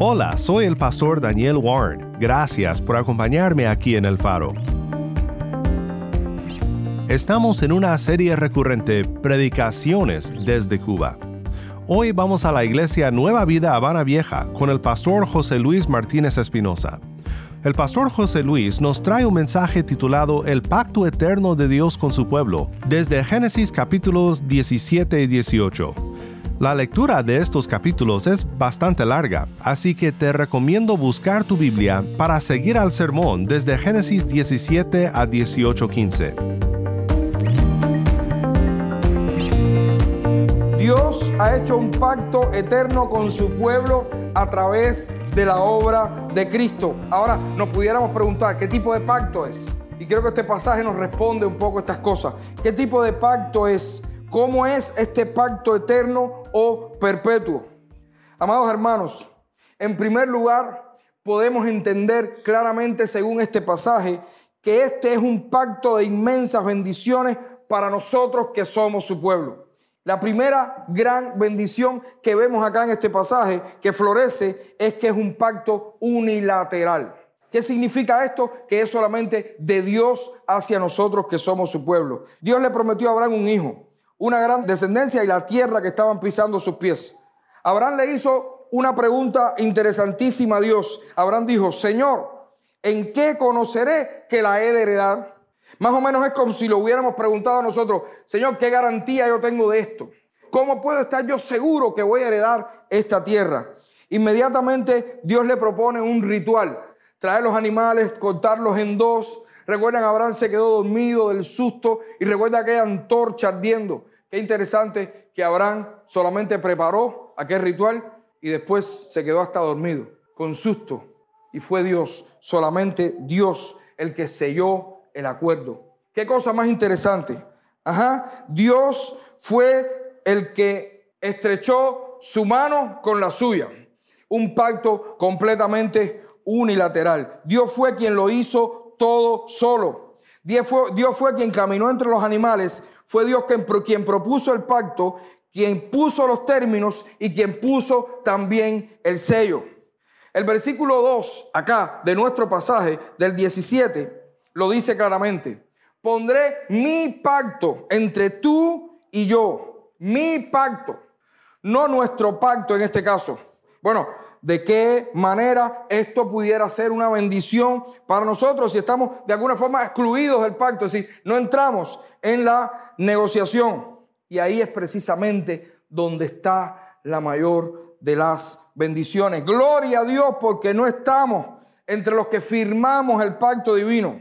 Hola, soy el pastor Daniel Warren. Gracias por acompañarme aquí en El Faro. Estamos en una serie recurrente Predicaciones desde Cuba. Hoy vamos a la iglesia Nueva Vida Habana Vieja con el pastor José Luis Martínez Espinosa. El pastor José Luis nos trae un mensaje titulado El pacto eterno de Dios con su pueblo, desde Génesis capítulos 17 y 18. La lectura de estos capítulos es bastante larga, así que te recomiendo buscar tu Biblia para seguir al sermón desde Génesis 17 a 18:15. Dios ha hecho un pacto eterno con su pueblo a través de la obra de Cristo. Ahora nos pudiéramos preguntar, ¿qué tipo de pacto es? Y creo que este pasaje nos responde un poco estas cosas. ¿Qué tipo de pacto es? ¿Cómo es este pacto eterno o perpetuo? Amados hermanos, en primer lugar, podemos entender claramente según este pasaje que este es un pacto de inmensas bendiciones para nosotros que somos su pueblo. La primera gran bendición que vemos acá en este pasaje que florece es que es un pacto unilateral. ¿Qué significa esto? Que es solamente de Dios hacia nosotros que somos su pueblo. Dios le prometió a Abraham un hijo, una gran descendencia y la tierra que estaban pisando sus pies. Abraham le hizo una pregunta interesantísima a Dios. Abraham dijo, Señor, ¿en qué conoceré que la he de heredar? Más o menos es como si lo hubiéramos preguntado a nosotros, Señor, ¿qué garantía yo tengo de esto? ¿Cómo puedo estar yo seguro que voy a heredar esta tierra? Inmediatamente Dios le propone un ritual, traer los animales, cortarlos en dos. Recuerdan, Abraham se quedó dormido del susto y recuerda aquella antorcha ardiendo. Qué interesante que Abraham solamente preparó aquel ritual y después se quedó hasta dormido, con susto. Y fue Dios, solamente Dios, el que selló el acuerdo. Qué cosa más interesante. Ajá, Dios fue el que estrechó su mano con la suya. Un pacto completamente unilateral. Dios fue quien lo hizo todo solo. Dios fue, quien caminó entre los animales. Fue Dios quien, quien propuso el pacto, quien puso los términos y quien puso también el sello. El versículo 2 acá de nuestro pasaje del 17 lo dice claramente. Pondré mi pacto entre tú y yo. Mi pacto. No nuestro pacto en este caso. Bueno, ¿de qué manera esto pudiera ser una bendición para nosotros si estamos de alguna forma excluidos del pacto? Es decir, no entramos en la negociación. Y ahí es precisamente donde está la mayor de las bendiciones. Gloria a Dios porque no estamos entre los que firmamos el pacto divino.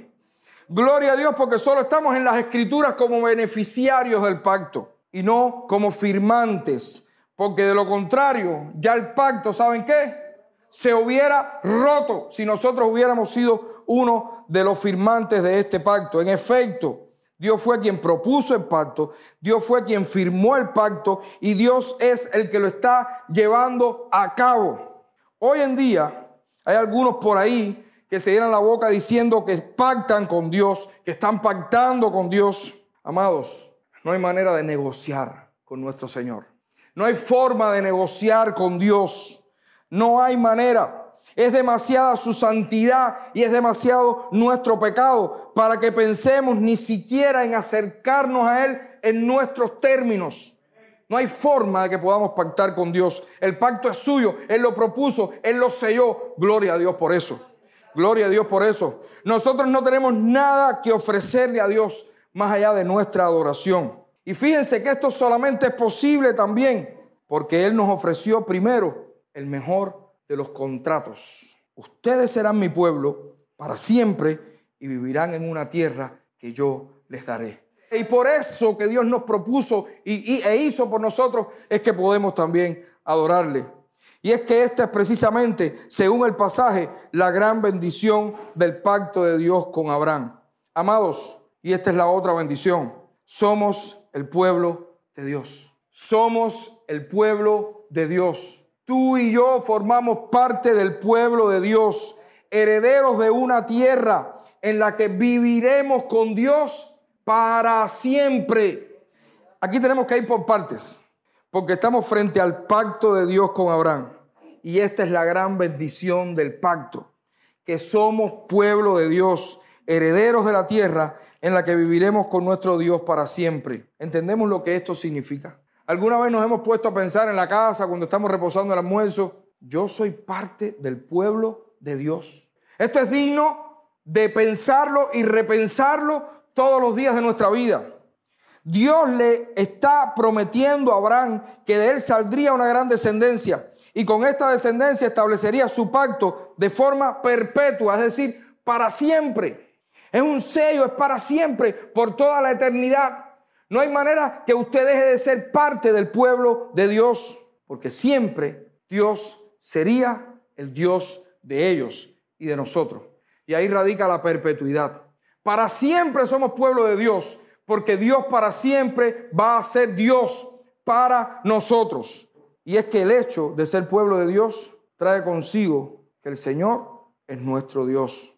Gloria a Dios porque solo estamos en las escrituras como beneficiarios del pacto y no como firmantes. Porque de lo contrario, ya el pacto, ¿saben qué? Se hubiera roto si nosotros hubiéramos sido uno de los firmantes de este pacto. En efecto, Dios fue quien propuso el pacto, Dios fue quien firmó el pacto y Dios es el que lo está llevando a cabo. Hoy en día hay algunos por ahí que se llenan la boca diciendo que pactan con Dios, que están pactando con Dios. Amados, no hay manera de negociar con nuestro Señor. No hay forma de negociar con Dios. No hay manera. Es demasiada su santidad y es demasiado nuestro pecado para que pensemos ni siquiera en acercarnos a Él en nuestros términos. No hay forma de que podamos pactar con Dios. El pacto es suyo, Él lo propuso, Él lo selló. Gloria a Dios por eso. Gloria a Dios por eso. Nosotros no tenemos nada que ofrecerle a Dios más allá de nuestra adoración. Y fíjense que esto solamente es posible también porque Él nos ofreció primero el mejor de los contratos. Ustedes serán mi pueblo para siempre y vivirán en una tierra que yo les daré. Y por eso que Dios nos propuso y, e hizo por nosotros es que podemos también adorarle. Y es que esta es precisamente, según el pasaje, la gran bendición del pacto de Dios con Abraham. Amados, y esta es la otra bendición, somos el pueblo de Dios. Somos el pueblo de Dios. Tú y yo formamos parte del pueblo de Dios, herederos de una tierra en la que viviremos con Dios para siempre. Aquí tenemos que ir por partes, porque estamos frente al pacto de Dios con Abraham. y esta es la gran bendición del pacto, que somos pueblo de Dios, herederos de la tierra en la que viviremos con nuestro Dios para siempre. ¿Entendemos lo que esto significa? ¿Alguna vez nos hemos puesto a pensar en la casa cuando estamos reposando el almuerzo? Yo soy parte del pueblo de Dios. Esto es digno de pensarlo y repensarlo todos los días de nuestra vida. Dios le está prometiendo a Abraham que de él saldría una gran descendencia y con esta descendencia establecería su pacto de forma perpetua, es decir, para siempre. Es un sello, es para siempre, por toda la eternidad. No hay manera que usted deje de ser parte del pueblo de Dios, porque siempre Dios sería el Dios de ellos y de nosotros. Y ahí radica la perpetuidad. Para siempre somos pueblo de Dios porque Dios para siempre va a ser Dios para nosotros. Y es que el hecho de ser pueblo de Dios trae consigo que el Señor es nuestro Dios.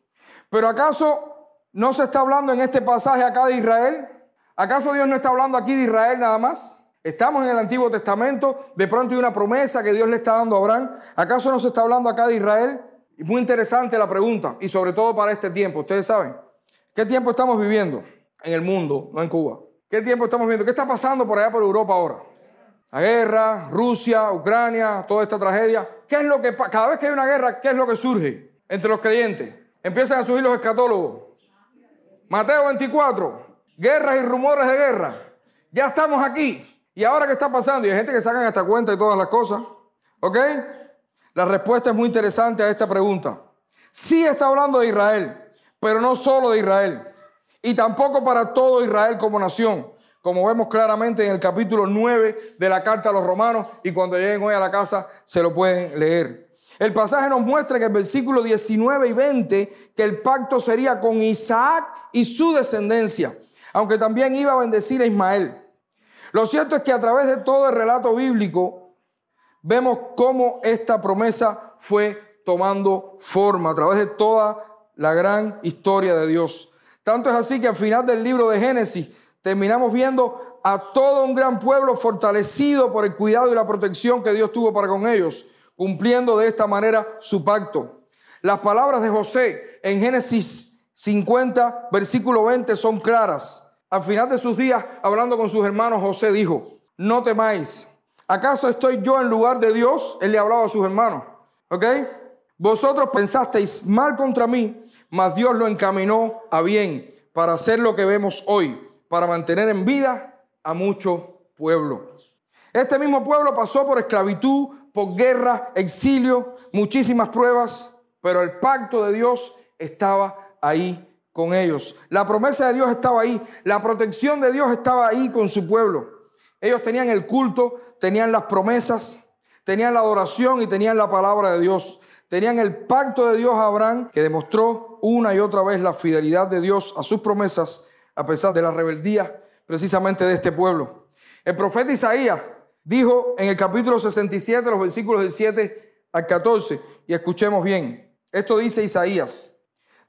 Pero ¿acaso no se está hablando en este pasaje acá de Israel? ¿Acaso Dios no está hablando aquí de Israel nada más? Estamos en el Antiguo Testamento, de pronto hay una promesa que Dios le está dando a Abraham. ¿Acaso no se está hablando acá de Israel? Muy interesante la pregunta, y sobre todo para este tiempo. Ustedes saben, ¿qué tiempo estamos viviendo? en el mundo, no en Cuba. ¿Qué tiempo estamos viendo? ¿Qué está pasando por allá por Europa ahora? La guerra, Rusia, Ucrania, toda esta tragedia. ¿Qué es lo que cada vez que hay una guerra, qué es lo que surge entre los creyentes? Empiezan a surgir los escatólogos. Mateo 24, guerras y rumores de guerra. Ya estamos aquí. ¿Y ahora qué está pasando? Y hay gente que sacan esta cuenta y todas las cosas. ¿Ok? La respuesta es muy interesante a esta pregunta. Sí está hablando de Israel, pero no solo de Israel y tampoco para todo Israel como nación, como vemos claramente en el capítulo 9 de la carta a los romanos y cuando lleguen hoy a la casa se lo pueden leer. El pasaje nos muestra en el versículo 19 y 20 que el pacto sería con Isaac y su descendencia, aunque también iba a bendecir a Ismael. Lo cierto es que a través de todo el relato bíblico vemos cómo esta promesa fue tomando forma, a través de toda la gran historia de Dios. Tanto es así que al final del libro de Génesis terminamos viendo a todo un gran pueblo fortalecido por el cuidado y la protección que Dios tuvo para con ellos, cumpliendo de esta manera su pacto. Las palabras de José en Génesis 50, versículo 20 son claras. Al final de sus días, hablando con sus hermanos, José dijo, no temáis. ¿Acaso estoy yo en lugar de Dios? Él le hablaba a sus hermanos. ¿Ok? Vosotros pensasteis mal contra mí, mas Dios lo encaminó a bien para hacer lo que vemos hoy, para mantener en vida a mucho pueblo. Este mismo pueblo pasó por esclavitud, por guerra, exilio, muchísimas pruebas, pero el pacto de Dios estaba ahí con ellos. La promesa de Dios estaba ahí, la protección de Dios estaba ahí con su pueblo. Ellos tenían el culto, tenían las promesas, tenían la adoración y tenían la palabra de Dios. Tenían el pacto de Dios a Abraham que demostró una y otra vez la fidelidad de Dios a sus promesas a pesar de la rebeldía precisamente de este pueblo. El profeta Isaías dijo en el capítulo 67, los versículos del 7 al 14, y escuchemos bien, esto dice Isaías,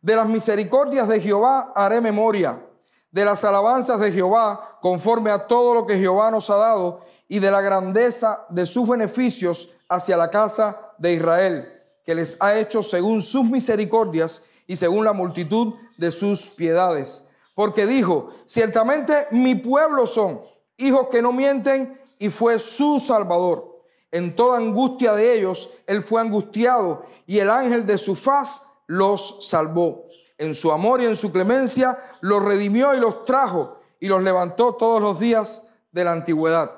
de las misericordias de Jehová haré memoria, de las alabanzas de Jehová conforme a todo lo que Jehová nos ha dado, y de la grandeza de sus beneficios hacia la casa de Israel que les ha hecho según sus misericordias y según la multitud de sus piedades. Porque dijo, ciertamente mi pueblo son hijos que no mienten y fue su salvador. En toda angustia de ellos, él fue angustiado y el ángel de su faz los salvó. En su amor y en su clemencia los redimió y los trajo y los levantó todos los días de la antigüedad.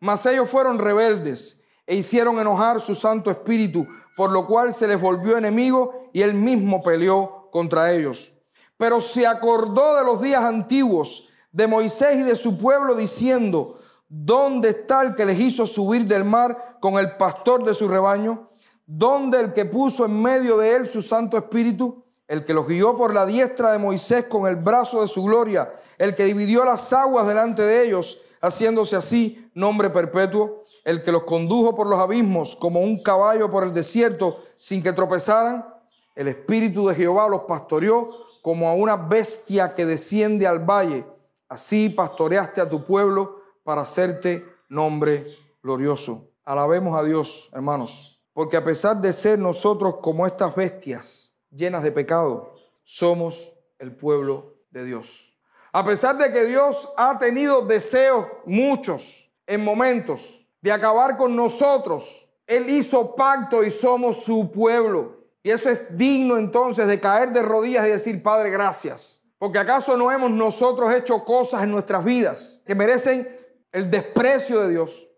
Mas ellos fueron rebeldes e hicieron enojar su Santo Espíritu, por lo cual se les volvió enemigo y él mismo peleó contra ellos. Pero se acordó de los días antiguos de Moisés y de su pueblo, diciendo, ¿dónde está el que les hizo subir del mar con el pastor de su rebaño? ¿Dónde el que puso en medio de él su Santo Espíritu? El que los guió por la diestra de Moisés con el brazo de su gloria, el que dividió las aguas delante de ellos, haciéndose así nombre perpetuo el que los condujo por los abismos como un caballo por el desierto sin que tropezaran, el Espíritu de Jehová los pastoreó como a una bestia que desciende al valle. Así pastoreaste a tu pueblo para hacerte nombre glorioso. Alabemos a Dios, hermanos, porque a pesar de ser nosotros como estas bestias llenas de pecado, somos el pueblo de Dios. A pesar de que Dios ha tenido deseos muchos en momentos de acabar con nosotros, Él hizo pacto y somos su pueblo. Y eso es digno entonces de caer de rodillas y decir, Padre, gracias. Porque acaso no hemos nosotros hecho cosas en nuestras vidas que merecen el desprecio de Dios,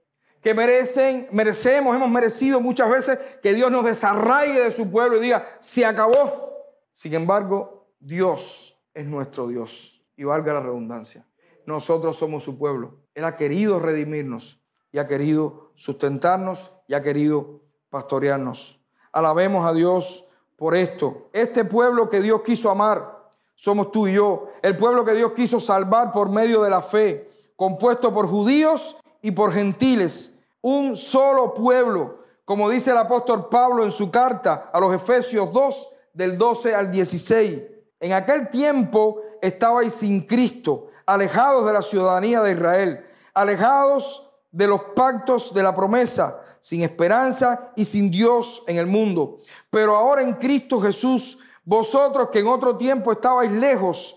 que merecen, merecemos, hemos merecido muchas veces que Dios nos desarraigue de su pueblo y diga, se acabó. Sin embargo, Dios es nuestro Dios. Y valga la redundancia. Nosotros somos su pueblo. Él ha querido redimirnos y ha querido sustentarnos y ha querido pastorearnos. Alabemos a Dios por esto. Este pueblo que Dios quiso amar, somos tú y yo. El pueblo que Dios quiso salvar por medio de la fe, compuesto por judíos y por gentiles. Un solo pueblo, como dice el apóstol Pablo en su carta a los Efesios 2, del 12 al 16. En aquel tiempo estabais sin Cristo, alejados de la ciudadanía de Israel, alejados de los pactos de la promesa, sin esperanza y sin Dios en el mundo. Pero ahora en Cristo Jesús, vosotros que en otro tiempo estabais lejos,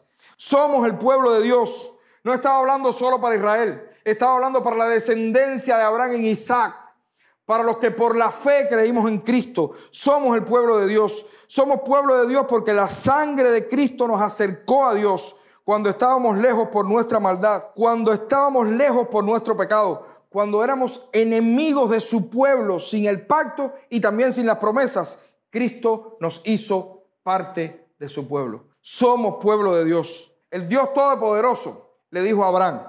Somos el pueblo de Dios. No estaba hablando solo para Israel, estaba hablando para la descendencia de Abraham en Isaac, para los que por la fe creímos en Cristo. Somos el pueblo de Dios. Somos pueblo de Dios porque la sangre de Cristo nos acercó a Dios cuando estábamos lejos por nuestra maldad, cuando estábamos lejos por nuestro pecado, cuando éramos enemigos de su pueblo sin el pacto y también sin las promesas, Cristo nos hizo parte de su pueblo. Somos pueblo de Dios. El Dios Todopoderoso le dijo a Abraham,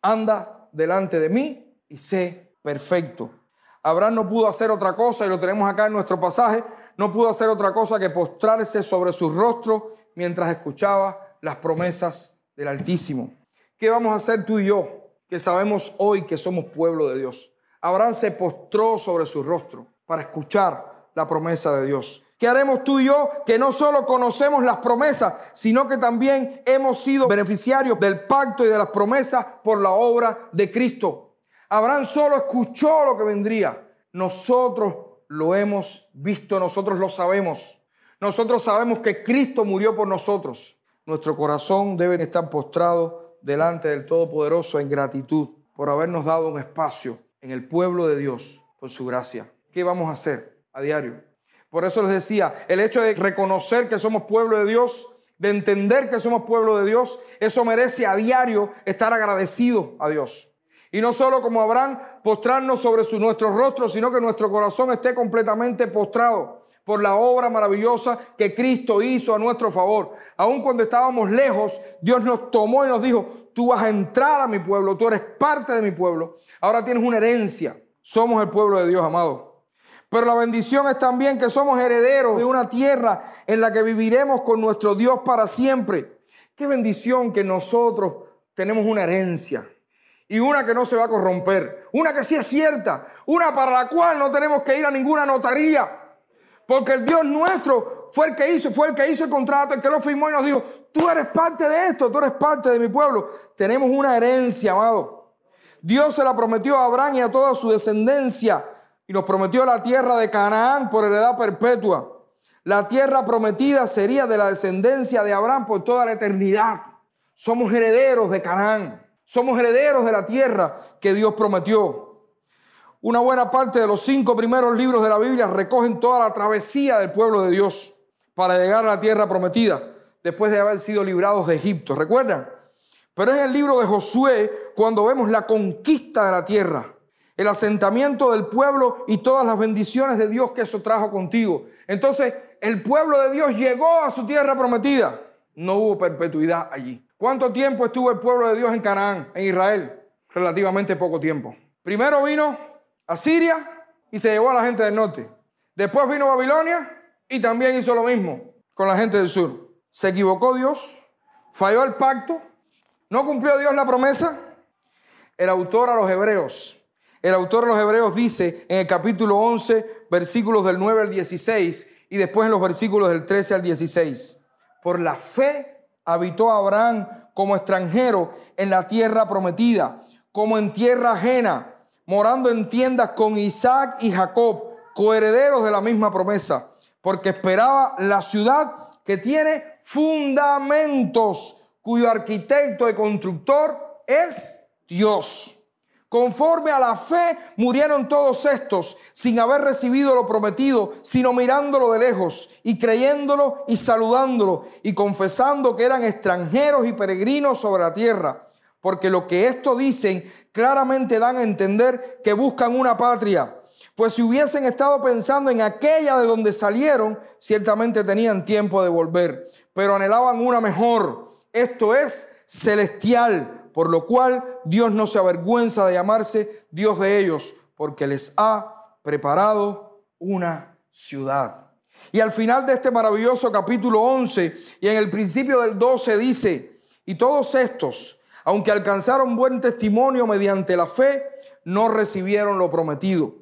anda delante de mí y sé perfecto. Abraham no pudo hacer otra cosa, y lo tenemos acá en nuestro pasaje, no pudo hacer otra cosa que postrarse sobre su rostro mientras escuchaba las promesas del Altísimo. ¿Qué vamos a hacer tú y yo que sabemos hoy que somos pueblo de Dios? Abraham se postró sobre su rostro para escuchar la promesa de Dios. ¿Qué haremos tú y yo que no solo conocemos las promesas, sino que también hemos sido beneficiarios del pacto y de las promesas por la obra de Cristo? Abraham solo escuchó lo que vendría. Nosotros lo hemos visto, nosotros lo sabemos. Nosotros sabemos que Cristo murió por nosotros. Nuestro corazón debe estar postrado delante del Todopoderoso en gratitud por habernos dado un espacio en el pueblo de Dios por su gracia. ¿Qué vamos a hacer a diario? Por eso les decía, el hecho de reconocer que somos pueblo de Dios, de entender que somos pueblo de Dios, eso merece a diario estar agradecido a Dios. Y no solo como Abraham, postrarnos sobre su, nuestro rostro, sino que nuestro corazón esté completamente postrado por la obra maravillosa que Cristo hizo a nuestro favor. Aun cuando estábamos lejos, Dios nos tomó y nos dijo, tú vas a entrar a mi pueblo, tú eres parte de mi pueblo. Ahora tienes una herencia. Somos el pueblo de Dios, amado. Pero la bendición es también que somos herederos de una tierra en la que viviremos con nuestro Dios para siempre. Qué bendición que nosotros tenemos una herencia y una que no se va a corromper, una que sí es cierta, una para la cual no tenemos que ir a ninguna notaría. Porque el Dios nuestro fue el que hizo, fue el que hizo el contrato, el que lo firmó y nos dijo, tú eres parte de esto, tú eres parte de mi pueblo. Tenemos una herencia, amado. Dios se la prometió a Abraham y a toda su descendencia y nos prometió la tierra de Canaán por heredad perpetua. La tierra prometida sería de la descendencia de Abraham por toda la eternidad. Somos herederos de Canaán. Somos herederos de la tierra que Dios prometió. Una buena parte de los cinco primeros libros de la Biblia recogen toda la travesía del pueblo de Dios para llegar a la tierra prometida después de haber sido librados de Egipto. ¿Recuerdan? Pero es el libro de Josué cuando vemos la conquista de la tierra, el asentamiento del pueblo y todas las bendiciones de Dios que eso trajo contigo. Entonces, el pueblo de Dios llegó a su tierra prometida. No hubo perpetuidad allí. ¿Cuánto tiempo estuvo el pueblo de Dios en Canaán, en Israel? Relativamente poco tiempo. Primero vino a Siria y se llevó a la gente del norte. Después vino Babilonia y también hizo lo mismo con la gente del sur. Se equivocó Dios, falló el pacto, no cumplió Dios la promesa. El autor a los hebreos, el autor a los hebreos dice en el capítulo 11, versículos del 9 al 16 y después en los versículos del 13 al 16. Por la fe habitó Abraham como extranjero en la tierra prometida, como en tierra ajena, morando en tiendas con Isaac y Jacob, coherederos de la misma promesa, porque esperaba la ciudad que tiene fundamentos, cuyo arquitecto y constructor es Dios. Conforme a la fe murieron todos estos sin haber recibido lo prometido, sino mirándolo de lejos y creyéndolo y saludándolo y confesando que eran extranjeros y peregrinos sobre la tierra. Porque lo que esto dicen claramente dan a entender que buscan una patria. Pues si hubiesen estado pensando en aquella de donde salieron, ciertamente tenían tiempo de volver. Pero anhelaban una mejor. Esto es celestial por lo cual Dios no se avergüenza de llamarse Dios de ellos, porque les ha preparado una ciudad. Y al final de este maravilloso capítulo 11 y en el principio del 12 dice, y todos estos, aunque alcanzaron buen testimonio mediante la fe, no recibieron lo prometido,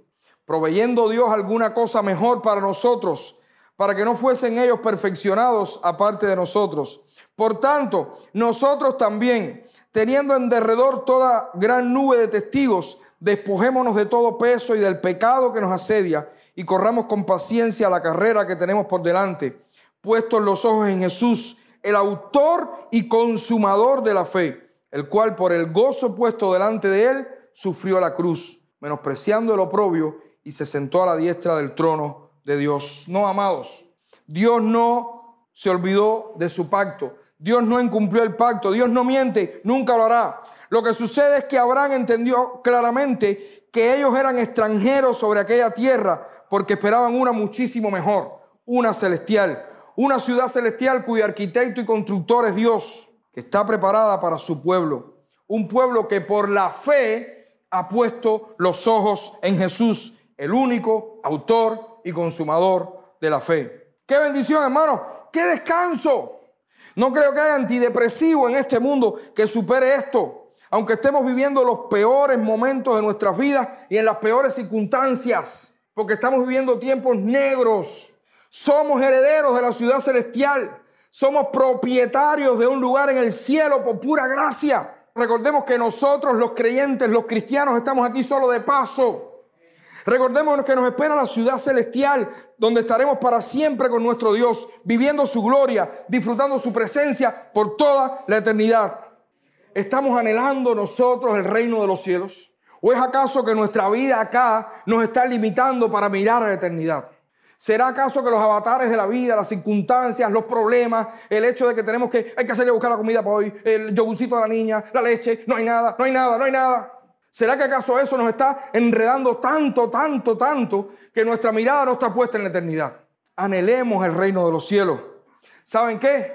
proveyendo Dios alguna cosa mejor para nosotros, para que no fuesen ellos perfeccionados aparte de nosotros. Por tanto, nosotros también, Teniendo en derredor toda gran nube de testigos, despojémonos de todo peso y del pecado que nos asedia y corramos con paciencia la carrera que tenemos por delante, puestos los ojos en Jesús, el autor y consumador de la fe, el cual por el gozo puesto delante de él sufrió la cruz, menospreciando el oprobio y se sentó a la diestra del trono de Dios. No, amados, Dios no se olvidó de su pacto. Dios no incumplió el pacto, Dios no miente, nunca lo hará. Lo que sucede es que Abraham entendió claramente que ellos eran extranjeros sobre aquella tierra porque esperaban una muchísimo mejor, una celestial, una ciudad celestial cuyo arquitecto y constructor es Dios, que está preparada para su pueblo. Un pueblo que por la fe ha puesto los ojos en Jesús, el único autor y consumador de la fe. Qué bendición, hermano, qué descanso. No creo que haya antidepresivo en este mundo que supere esto. Aunque estemos viviendo los peores momentos de nuestras vidas y en las peores circunstancias, porque estamos viviendo tiempos negros. Somos herederos de la ciudad celestial. Somos propietarios de un lugar en el cielo por pura gracia. Recordemos que nosotros los creyentes, los cristianos, estamos aquí solo de paso. Recordemos que nos espera la ciudad celestial, donde estaremos para siempre con nuestro Dios, viviendo su gloria, disfrutando su presencia por toda la eternidad. ¿Estamos anhelando nosotros el reino de los cielos? ¿O es acaso que nuestra vida acá nos está limitando para mirar a la eternidad? ¿Será acaso que los avatares de la vida, las circunstancias, los problemas, el hecho de que tenemos que, hay que salir a buscar la comida para hoy, el yogurcito de la niña, la leche, no hay nada, no hay nada, no hay nada? ¿Será que acaso eso nos está enredando tanto, tanto, tanto que nuestra mirada no está puesta en la eternidad? Anhelemos el reino de los cielos. ¿Saben qué?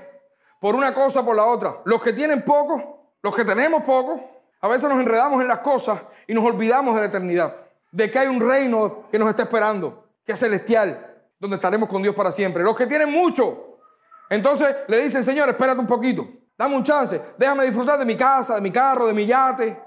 Por una cosa por la otra. Los que tienen poco, los que tenemos poco, a veces nos enredamos en las cosas y nos olvidamos de la eternidad. De que hay un reino que nos está esperando, que es celestial, donde estaremos con Dios para siempre. Los que tienen mucho, entonces le dicen, Señor, espérate un poquito, dame un chance, déjame disfrutar de mi casa, de mi carro, de mi yate,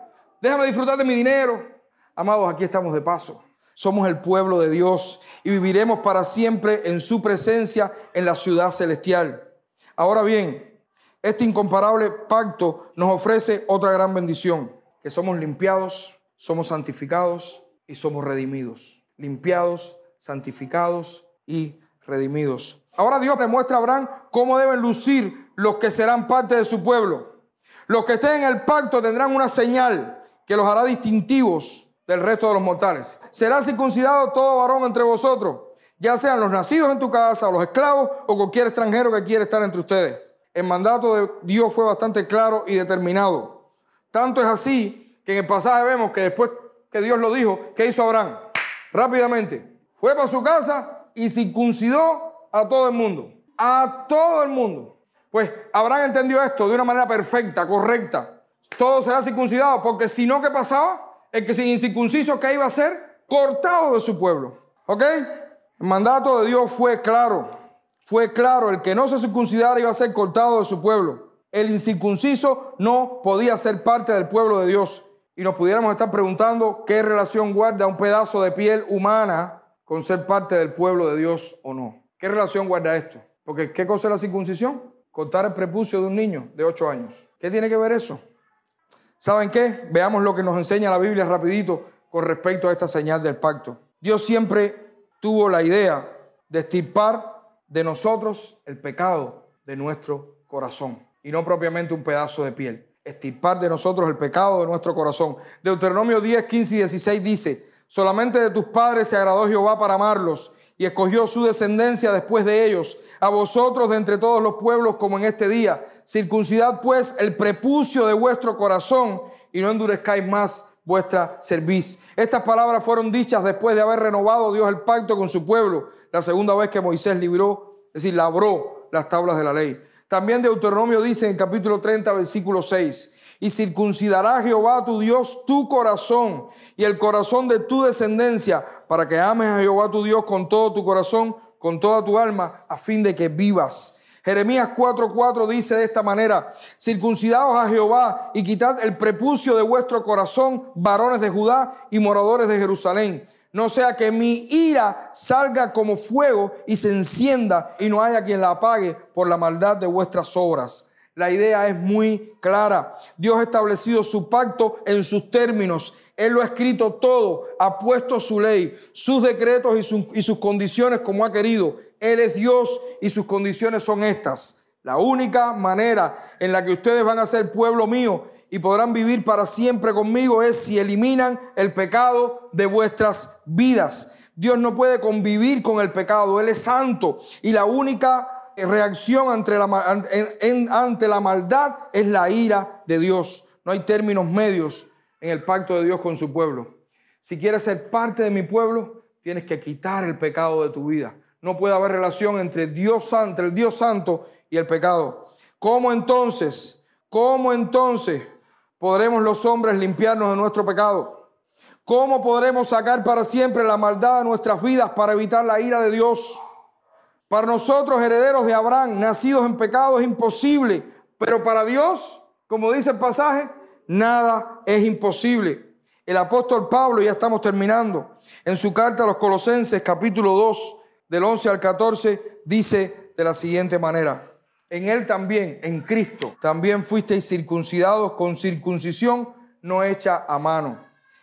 Déjame disfrutar de mi dinero. Amados, aquí estamos de paso. Somos el pueblo de Dios y viviremos para siempre en su presencia en la ciudad celestial. Ahora bien, este incomparable pacto nos ofrece otra gran bendición, que somos limpiados, somos santificados y somos redimidos. Limpiados, santificados y redimidos. Ahora Dios le muestra a Abraham cómo deben lucir los que serán parte de su pueblo. Los que estén en el pacto tendrán una señal que los hará distintivos del resto de los mortales. Será circuncidado todo varón entre vosotros, ya sean los nacidos en tu casa, o los esclavos, o cualquier extranjero que quiera estar entre ustedes. El mandato de Dios fue bastante claro y determinado. Tanto es así que en el pasaje vemos que después que Dios lo dijo, ¿qué hizo Abraham? Rápidamente, fue para su casa y circuncidó a todo el mundo. A todo el mundo. Pues Abraham entendió esto de una manera perfecta, correcta todo será circuncidado, porque si no, ¿qué pasaba? El que sin incircunciso, ¿qué iba a ser? Cortado de su pueblo. ¿Ok? El mandato de Dios fue claro, fue claro, el que no se circuncidara iba a ser cortado de su pueblo. El incircunciso no podía ser parte del pueblo de Dios. Y nos pudiéramos estar preguntando qué relación guarda un pedazo de piel humana con ser parte del pueblo de Dios o no. ¿Qué relación guarda esto? Porque ¿qué cosa es la circuncisión? Cortar el prepucio de un niño de 8 años. ¿Qué tiene que ver eso? ¿Saben qué? Veamos lo que nos enseña la Biblia rapidito con respecto a esta señal del pacto. Dios siempre tuvo la idea de estirpar de nosotros el pecado de nuestro corazón y no propiamente un pedazo de piel. Estirpar de nosotros el pecado de nuestro corazón. Deuteronomio 10, 15 y 16 dice, solamente de tus padres se agradó Jehová para amarlos y escogió su descendencia después de ellos, a vosotros de entre todos los pueblos como en este día. Circuncidad pues el prepucio de vuestro corazón y no endurezcáis más vuestra cerviz. Estas palabras fueron dichas después de haber renovado Dios el pacto con su pueblo, la segunda vez que Moisés libró, es decir, labró las tablas de la ley. También Deuteronomio dice en capítulo 30, versículo 6, y circuncidará Jehová tu Dios tu corazón y el corazón de tu descendencia para que ames a Jehová tu Dios con todo tu corazón, con toda tu alma, a fin de que vivas. Jeremías 4:4 dice de esta manera, circuncidaos a Jehová y quitad el prepucio de vuestro corazón, varones de Judá y moradores de Jerusalén. No sea que mi ira salga como fuego y se encienda y no haya quien la apague por la maldad de vuestras obras. La idea es muy clara. Dios ha establecido su pacto en sus términos. Él lo ha escrito todo, ha puesto su ley, sus decretos y, sus condiciones como ha querido. Él es Dios y sus condiciones son estas. La única manera en la que ustedes van a ser pueblo mío y podrán vivir para siempre conmigo es si eliminan el pecado de vuestras vidas. Dios no puede convivir con el pecado, Él es santo y la única reacción ante la, ante la maldad es la ira de Dios. No hay términos medios en el pacto de Dios con su pueblo. Si quieres ser parte de mi pueblo, tienes que quitar el pecado de tu vida. No puede haber relación entre Dios santo, el Dios santo y el pecado. ¿Cómo entonces, cómo entonces podremos los hombres limpiarnos de nuestro pecado? ¿Cómo podremos sacar para siempre la maldad de nuestras vidas para evitar la ira de Dios? Para nosotros, herederos de Abraham, nacidos en pecado, es imposible. Pero para Dios, como dice el pasaje, nada es imposible. El apóstol Pablo, ya estamos terminando, en su carta a los Colosenses, capítulo 2, del 11 al 14, dice de la siguiente manera. En él también, en Cristo, también fuisteis circuncidados con circuncisión no hecha a mano,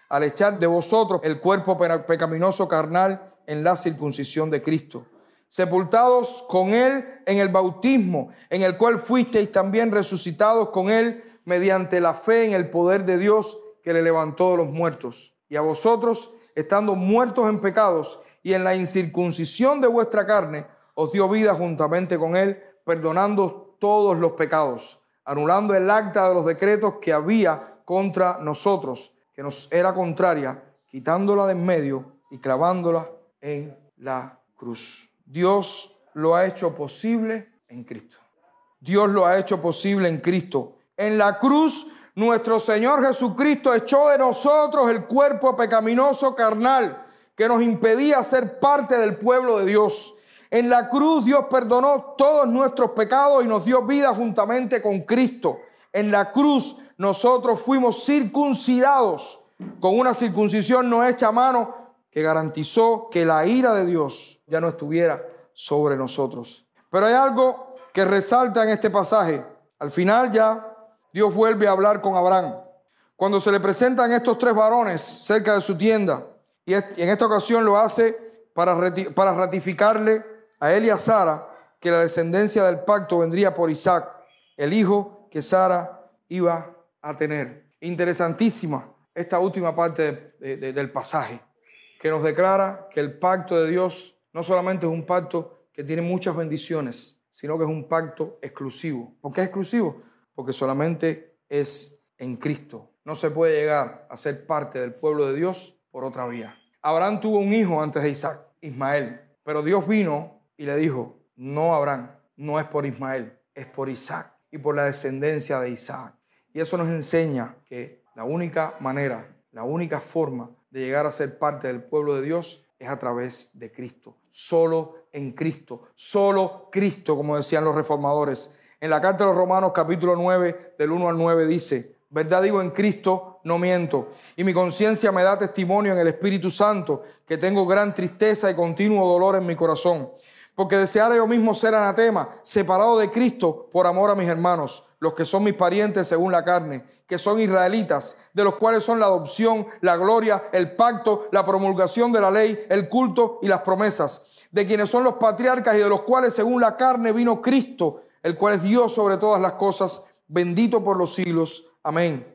al echar de vosotros el cuerpo pecaminoso carnal en la circuncisión de Cristo sepultados con Él en el bautismo, en el cual fuisteis también resucitados con Él mediante la fe en el poder de Dios que le levantó de los muertos. Y a vosotros, estando muertos en pecados y en la incircuncisión de vuestra carne, os dio vida juntamente con Él, perdonando todos los pecados, anulando el acta de los decretos que había contra nosotros, que nos era contraria, quitándola de en medio y clavándola en la cruz. Dios lo ha hecho posible en Cristo. Dios lo ha hecho posible en Cristo. En la cruz, nuestro Señor Jesucristo echó de nosotros el cuerpo pecaminoso carnal que nos impedía ser parte del pueblo de Dios. En la cruz Dios perdonó todos nuestros pecados y nos dio vida juntamente con Cristo. En la cruz nosotros fuimos circuncidados con una circuncisión no hecha a mano, que garantizó que la ira de Dios ya no estuviera sobre nosotros. Pero hay algo que resalta en este pasaje. Al final ya Dios vuelve a hablar con Abraham. Cuando se le presentan estos tres varones cerca de su tienda, y en esta ocasión lo hace para, ratificarle a él y a Sara que la descendencia del pacto vendría por Isaac, el hijo que Sara iba a tener. Interesantísima esta última parte del pasaje que nos declara que el pacto de Dios no solamente es un pacto que tiene muchas bendiciones, sino que es un pacto exclusivo. ¿Por qué es exclusivo? Porque solamente es en Cristo. No se puede llegar a ser parte del pueblo de Dios por otra vía. Abraham tuvo un hijo antes de Isaac, Ismael, pero Dios vino y le dijo, no Abraham, no es por Ismael, es por Isaac y por la descendencia de Isaac. Y eso nos enseña que la única manera, la única forma de llegar a ser parte del pueblo de Dios es a través de Cristo. Solo en Cristo. Solo Cristo, como decían los reformadores. En la carta de los Romanos capítulo 9, del 1 al 9 dice, verdad digo en Cristo, no miento. Y mi conciencia me da testimonio en el Espíritu Santo que tengo gran tristeza y continuo dolor en mi corazón porque deseara yo mismo ser anatema, separado de Cristo por amor a mis hermanos, los que son mis parientes según la carne, que son israelitas, de los cuales son la adopción, la gloria, el pacto, la promulgación de la ley, el culto y las promesas, de quienes son los patriarcas y de los cuales según la carne vino Cristo, el cual es Dios sobre todas las cosas, bendito por los siglos. Amén.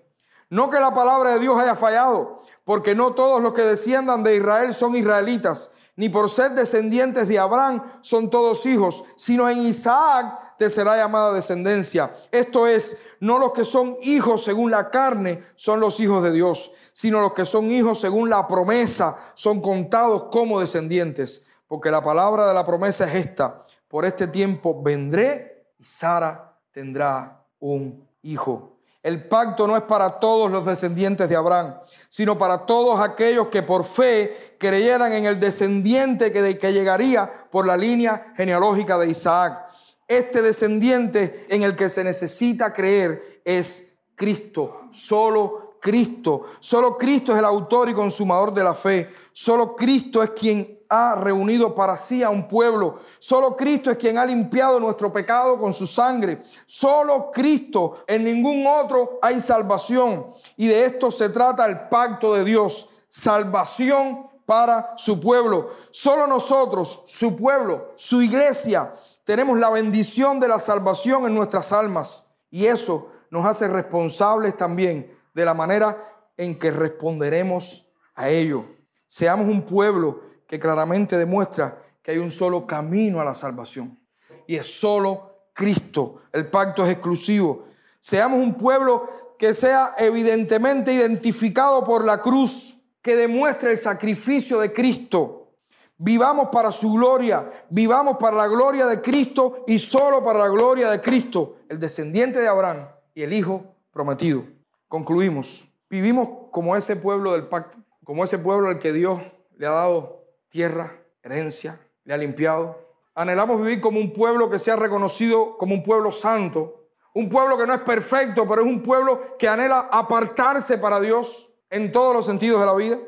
No que la palabra de Dios haya fallado, porque no todos los que desciendan de Israel son israelitas ni por ser descendientes de Abraham son todos hijos, sino en Isaac te será llamada descendencia. Esto es, no los que son hijos según la carne son los hijos de Dios, sino los que son hijos según la promesa son contados como descendientes. Porque la palabra de la promesa es esta, por este tiempo vendré y Sara tendrá un hijo. El pacto no es para todos los descendientes de Abraham, sino para todos aquellos que por fe creyeran en el descendiente que, llegaría por la línea genealógica de Isaac. Este descendiente en el que se necesita creer es Cristo, solo Cristo. Solo Cristo es el autor y consumador de la fe. Solo Cristo es quien ha reunido para sí a un pueblo. Solo Cristo es quien ha limpiado nuestro pecado con su sangre. Solo Cristo, en ningún otro hay salvación. Y de esto se trata el pacto de Dios. Salvación para su pueblo. Solo nosotros, su pueblo, su iglesia, tenemos la bendición de la salvación en nuestras almas. Y eso nos hace responsables también de la manera en que responderemos a ello. Seamos un pueblo que claramente demuestra que hay un solo camino a la salvación. Y es solo Cristo. El pacto es exclusivo. Seamos un pueblo que sea evidentemente identificado por la cruz, que demuestre el sacrificio de Cristo. Vivamos para su gloria, vivamos para la gloria de Cristo y solo para la gloria de Cristo, el descendiente de Abraham y el Hijo prometido. Concluimos. Vivimos como ese pueblo del pacto, como ese pueblo al que Dios le ha dado tierra, herencia, le ha limpiado. Anhelamos vivir como un pueblo que sea reconocido como un pueblo santo, un pueblo que no es perfecto, pero es un pueblo que anhela apartarse para Dios en todos los sentidos de la vida.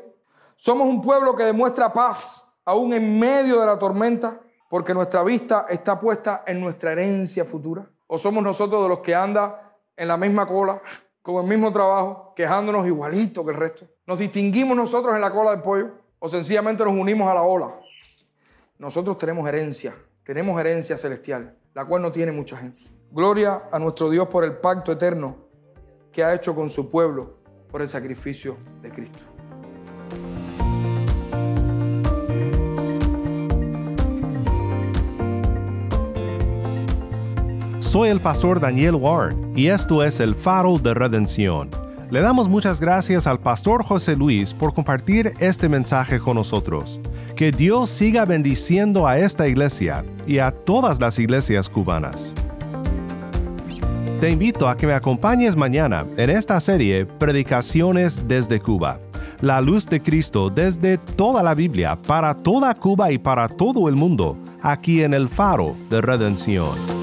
Somos un pueblo que demuestra paz aún en medio de la tormenta, porque nuestra vista está puesta en nuestra herencia futura. O somos nosotros de los que anda en la misma cola, con el mismo trabajo, quejándonos igualito que el resto. Nos distinguimos nosotros en la cola del pollo o sencillamente nos unimos a la ola. Nosotros tenemos herencia, tenemos herencia celestial, la cual no tiene mucha gente. Gloria a nuestro Dios por el pacto eterno que ha hecho con su pueblo por el sacrificio de Cristo. Soy el pastor Daniel Warren y esto es el faro de redención. Le damos muchas gracias al pastor José Luis por compartir este mensaje con nosotros. Que Dios siga bendiciendo a esta iglesia y a todas las iglesias cubanas. Te invito a que me acompañes mañana en esta serie Predicaciones desde Cuba. La luz de Cristo desde toda la Biblia, para toda Cuba y para todo el mundo, aquí en el faro de redención.